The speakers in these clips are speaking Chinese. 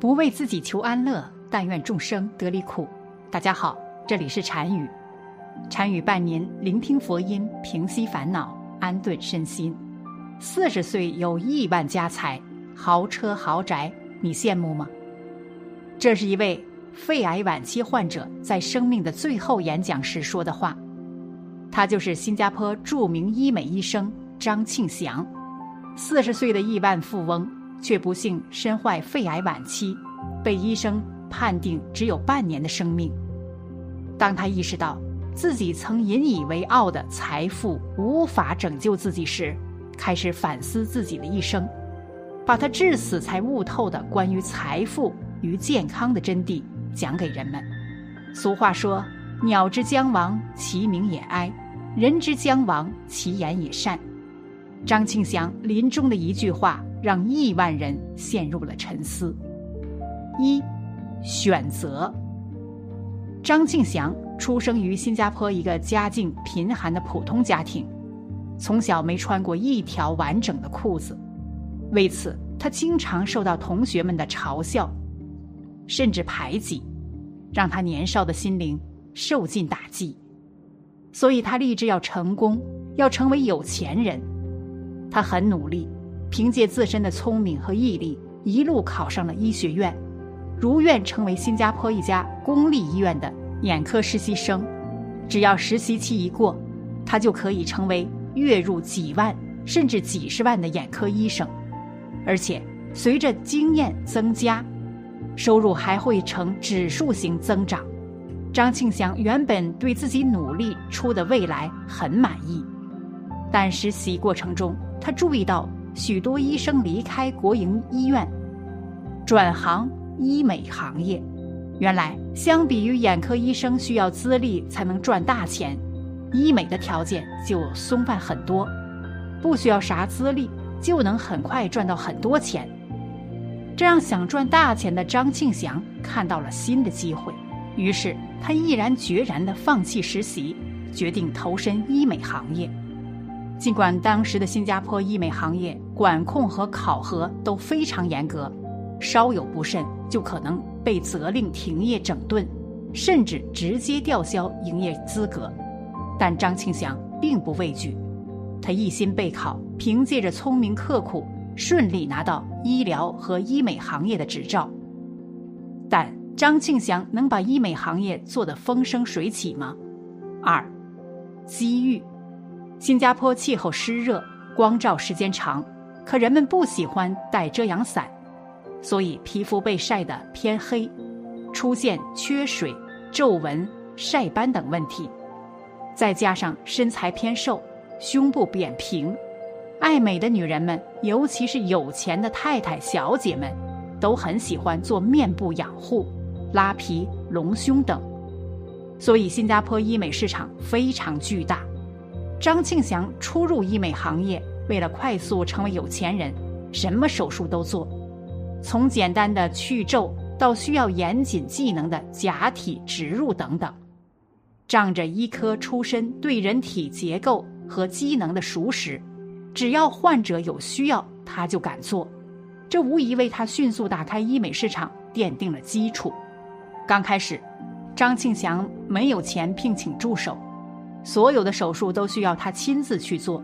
不为自己求安乐，但愿众生得离苦。大家好，这里是禅语，禅语伴您聆听佛音，平息烦恼，安顿身心。四十岁有亿万家财、豪车豪宅，你羡慕吗？这是一位肺癌晚期患者在生命的最后演讲时说的话。他就是新加坡著名医美医生张庆祥，四十岁的亿万富翁。却不幸身患肺癌晚期，被医生判定只有半年的生命。当他意识到自己曾引以为傲的财富无法拯救自己时，开始反思自己的一生，把他至死才悟透的关于财富与健康的真谛讲给人们。俗话说：“鸟之将亡，其鸣也哀；人之将亡，其言也善。”张庆祥临终的一句话。让亿万人陷入了沉思。一，选择。张庆祥出生于新加坡一个家境贫寒的普通家庭，从小没穿过一条完整的裤子，为此他经常受到同学们的嘲笑，甚至排挤，让他年少的心灵受尽打击。所以他立志要成功，要成为有钱人。他很努力。凭借自身的聪明和毅力，一路考上了医学院，如愿成为新加坡一家公立医院的眼科实习生。只要实习期一过，他就可以成为月入几万甚至几十万的眼科医生。而且随着经验增加，收入还会呈指数型增长。张庆祥原本对自己努力出的未来很满意，但实习过程中，他注意到。许多医生离开国营医院，转行医美行业。原来，相比于眼科医生需要资历才能赚大钱，医美的条件就松泛很多，不需要啥资历就能很快赚到很多钱。这让想赚大钱的张庆祥看到了新的机会，于是他毅然决然地放弃实习，决定投身医美行业。尽管当时的新加坡医美行业管控和考核都非常严格，稍有不慎就可能被责令停业整顿，甚至直接吊销营业资格，但张庆祥并不畏惧，他一心备考，凭借着聪明刻苦，顺利拿到医疗和医美行业的执照。但张庆祥能把医美行业做得风生水起吗？二，机遇。新加坡气候湿热，光照时间长，可人们不喜欢带遮阳伞，所以皮肤被晒得偏黑，出现缺水、皱纹、晒斑等问题。再加上身材偏瘦，胸部扁平，爱美的女人们，尤其是有钱的太太、小姐们，都很喜欢做面部养护、拉皮、隆胸等。所以，新加坡医美市场非常巨大。张庆祥初入医美行业，为了快速成为有钱人，什么手术都做，从简单的去皱到需要严谨技能的假体植入等等。仗着医科出身，对人体结构和机能的熟识，只要患者有需要，他就敢做。这无疑为他迅速打开医美市场奠定了基础。刚开始，张庆祥没有钱聘请助手。所有的手术都需要他亲自去做，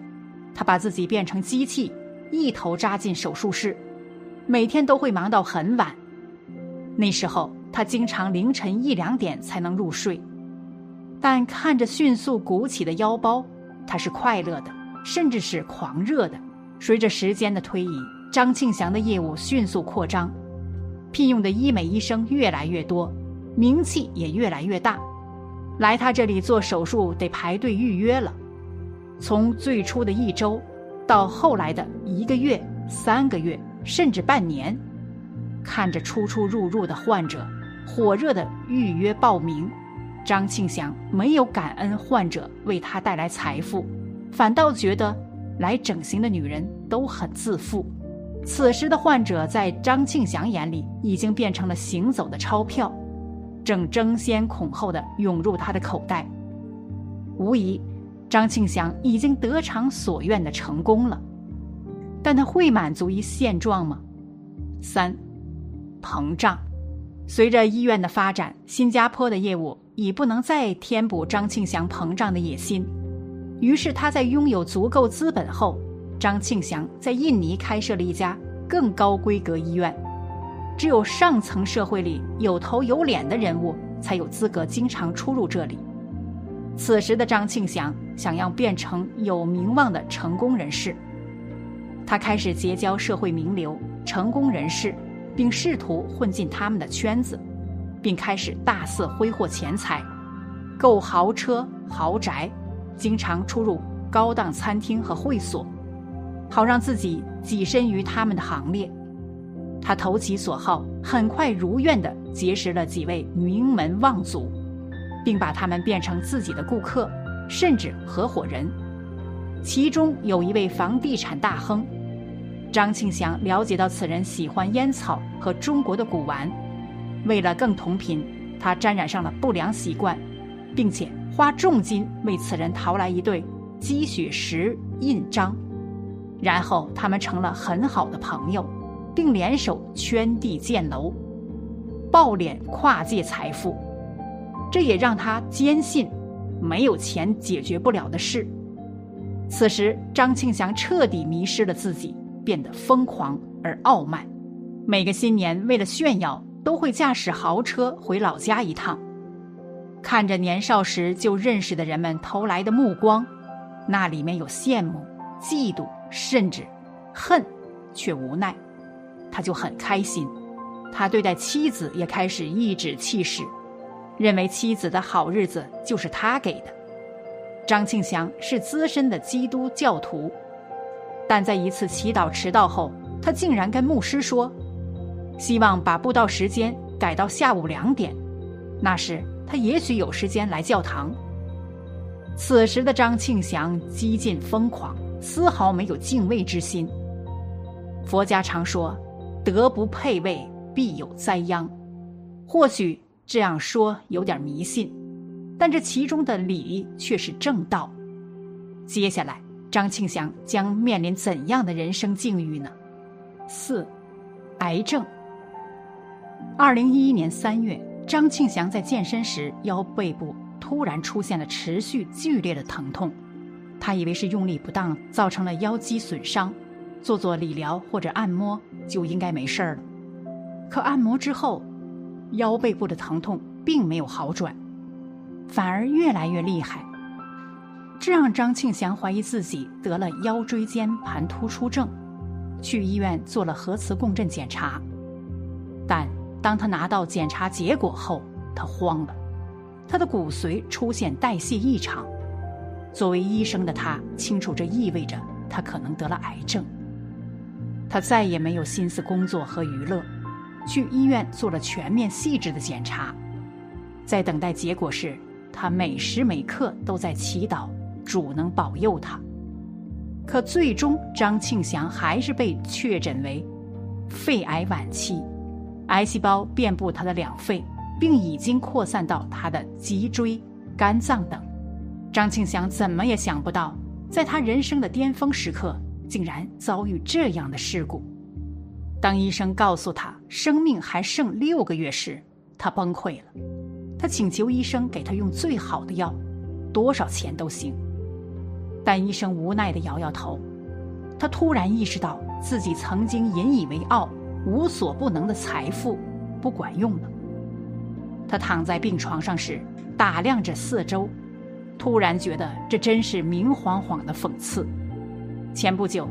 他把自己变成机器，一头扎进手术室，每天都会忙到很晚。那时候他经常凌晨一两点才能入睡，但看着迅速鼓起的腰包，他是快乐的，甚至是狂热的。随着时间的推移，张庆祥的业务迅速扩张，聘用的医美医生越来越多，名气也越来越大。来他这里做手术得排队预约了，从最初的一周，到后来的一个月、三个月，甚至半年，看着出出入入的患者，火热的预约报名，张庆祥没有感恩患者为他带来财富，反倒觉得来整形的女人都很自负。此时的患者在张庆祥眼里已经变成了行走的钞票。正争先恐后的涌入他的口袋，无疑，张庆祥已经得偿所愿的成功了，但他会满足于现状吗？三，膨胀。随着医院的发展，新加坡的业务已不能再填补张庆祥膨胀的野心。于是他在拥有足够资本后，张庆祥在印尼开设了一家更高规格医院。只有上层社会里有头有脸的人物才有资格经常出入这里。此时的张庆祥想要变成有名望的成功人士，他开始结交社会名流、成功人士，并试图混进他们的圈子，并开始大肆挥霍钱财，购豪车豪宅。经常出入高档餐厅和会所，好让自己跻身于他们的行列。他投其所好，很快如愿地结识了几位名门望族，并把他们变成自己的顾客，甚至合伙人。其中有一位房地产大亨，张庆祥了解到此人喜欢烟草和中国的古玩，为了更同频，他沾染上了不良习惯，并且。花重金为此人淘来一对积雪石印章，然后他们成了很好的朋友，并联手圈地建楼，暴敛跨界财富。这也让他坚信，没有钱解决不了的事。此时，张庆祥彻底迷失了自己，变得疯狂而傲慢。每个新年，为了炫耀，都会驾驶豪车回老家一趟。看着年少时就认识的人们投来的目光，那里面有羡慕、嫉妒，甚至恨，却无奈，他就很开心。他对待妻子也开始颐指气使，认为妻子的好日子就是他给的。张庆祥是资深的基督教徒，但在一次祈祷迟到后，他竟然跟牧师说，希望把布道时间改到下午两点，那时。他也许有时间来教堂。此时的张庆祥几近疯狂，丝毫没有敬畏之心。佛家常说：“德不配位，必有灾殃。”或许这样说有点迷信，但这其中的理却是正道。接下来，张庆祥将面临怎样的人生境遇呢？四，癌症。二零一一年三月。张庆祥在健身时腰背部突然出现了持续剧烈的疼痛，他以为是用力不当造成了腰肌损伤，做做理疗或者按摩就应该没事了。可按摩之后，腰背部的疼痛并没有好转，反而越来越厉害，这让张庆祥怀疑自己得了腰椎间盘突出症，去医院做了核磁共振检查，但。当他拿到检查结果后，他慌了，他的骨髓出现代谢异常。作为医生的他清楚，这意味着他可能得了癌症。他再也没有心思工作和娱乐，去医院做了全面细致的检查。在等待结果时，他每时每刻都在祈祷主能保佑他。可最终，张庆祥还是被确诊为肺癌晚期。癌细胞遍布他的两肺，并已经扩散到他的脊椎、肝脏等。张庆祥怎么也想不到，在他人生的巅峰时刻，竟然遭遇这样的事故。当医生告诉他生命还剩六个月时，他崩溃了。他请求医生给他用最好的药，多少钱都行。但医生无奈地摇摇头。他突然意识到自己曾经引以为傲。无所不能的财富不管用了。他躺在病床上时，打量着四周，突然觉得这真是明晃晃的讽刺。前不久，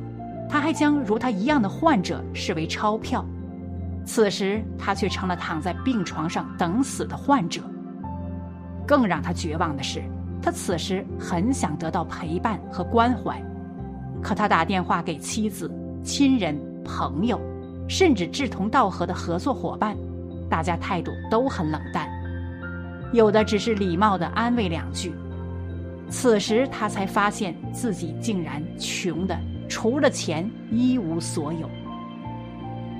他还将如他一样的患者视为钞票，此时他却成了躺在病床上等死的患者。更让他绝望的是，他此时很想得到陪伴和关怀，可他打电话给妻子、亲人、朋友。甚至志同道合的合作伙伴，大家态度都很冷淡，有的只是礼貌的安慰两句。此时他才发现自己竟然穷的除了钱一无所有。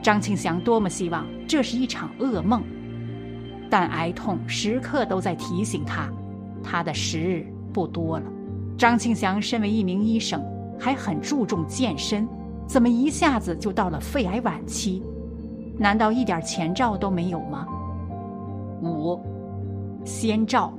张庆祥多么希望这是一场噩梦，但癌痛时刻都在提醒他，他的时日不多了。张庆祥身为一名医生，还很注重健身。怎么一下子就到了肺癌晚期？难道一点前兆都没有吗？五，先兆。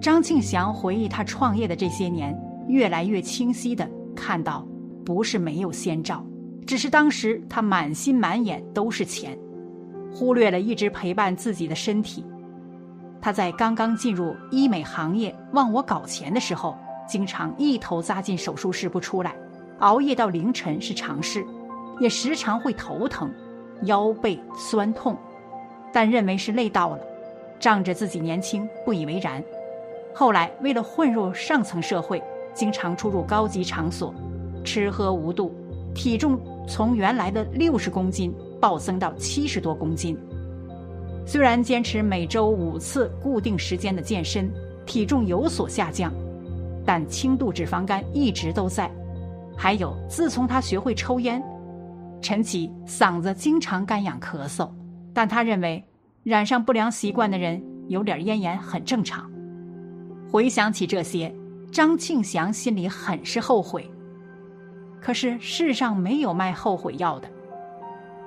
张庆祥回忆他创业的这些年，越来越清晰的看到，不是没有先兆，只是当时他满心满眼都是钱，忽略了一直陪伴自己的身体。他在刚刚进入医美行业忘我搞钱的时候，经常一头扎进手术室不出来，熬夜到凌晨是常事，也时常会头疼。腰背酸痛，但认为是累到了，仗着自己年轻不以为然。后来为了混入上层社会，经常出入高级场所，吃喝无度，体重从原来的六十公斤暴增到七十多公斤。虽然坚持每周五次固定时间的健身，体重有所下降，但轻度脂肪肝一直都在。还有，自从他学会抽烟。陈启嗓子经常干痒咳嗽，但他认为染上不良习惯的人有点咽炎很正常。回想起这些，张庆祥心里很是后悔。可是世上没有卖后悔药的。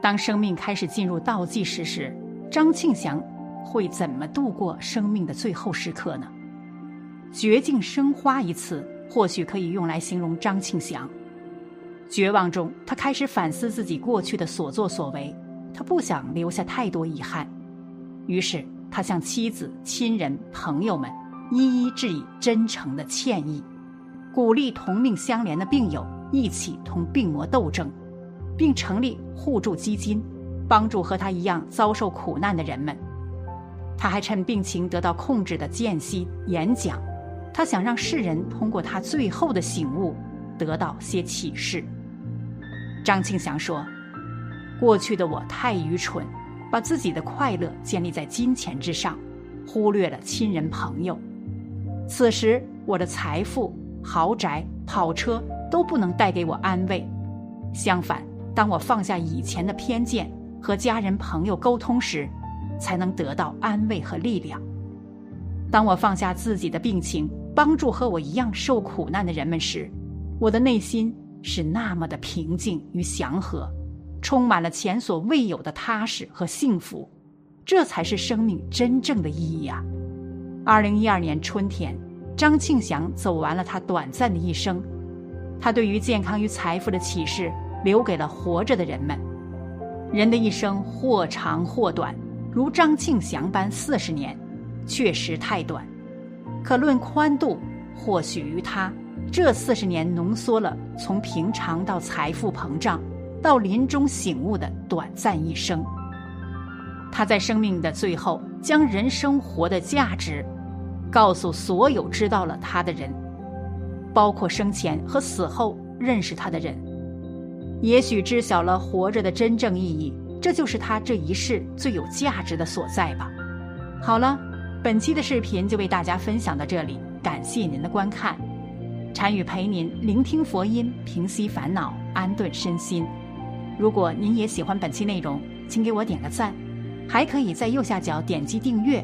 当生命开始进入倒计时时，张庆祥会怎么度过生命的最后时刻呢？绝境生花一词，或许可以用来形容张庆祥。绝望中，他开始反思自己过去的所作所为。他不想留下太多遗憾，于是他向妻子、亲人、朋友们一一致以真诚的歉意，鼓励同命相连的病友一起同病魔斗争，并成立互助基金，帮助和他一样遭受苦难的人们。他还趁病情得到控制的间隙演讲，他想让世人通过他最后的醒悟，得到些启示。张庆祥说：“过去的我太愚蠢，把自己的快乐建立在金钱之上，忽略了亲人朋友。此时，我的财富、豪宅、跑车都不能带给我安慰。相反，当我放下以前的偏见，和家人朋友沟通时，才能得到安慰和力量。当我放下自己的病情，帮助和我一样受苦难的人们时，我的内心。”是那么的平静与祥和，充满了前所未有的踏实和幸福，这才是生命真正的意义啊！二零一二年春天，张庆祥走完了他短暂的一生，他对于健康与财富的启示留给了活着的人们。人的一生或长或短，如张庆祥般四十年，确实太短，可论宽度，或许于他。这四十年浓缩了从平常到财富膨胀，到临终醒悟的短暂一生。他在生命的最后，将人生活的价值，告诉所有知道了他的人，包括生前和死后认识他的人。也许知晓了活着的真正意义，这就是他这一世最有价值的所在吧。好了，本期的视频就为大家分享到这里，感谢您的观看。禅语陪您聆听佛音，平息烦恼，安顿身心。如果您也喜欢本期内容，请给我点个赞，还可以在右下角点击订阅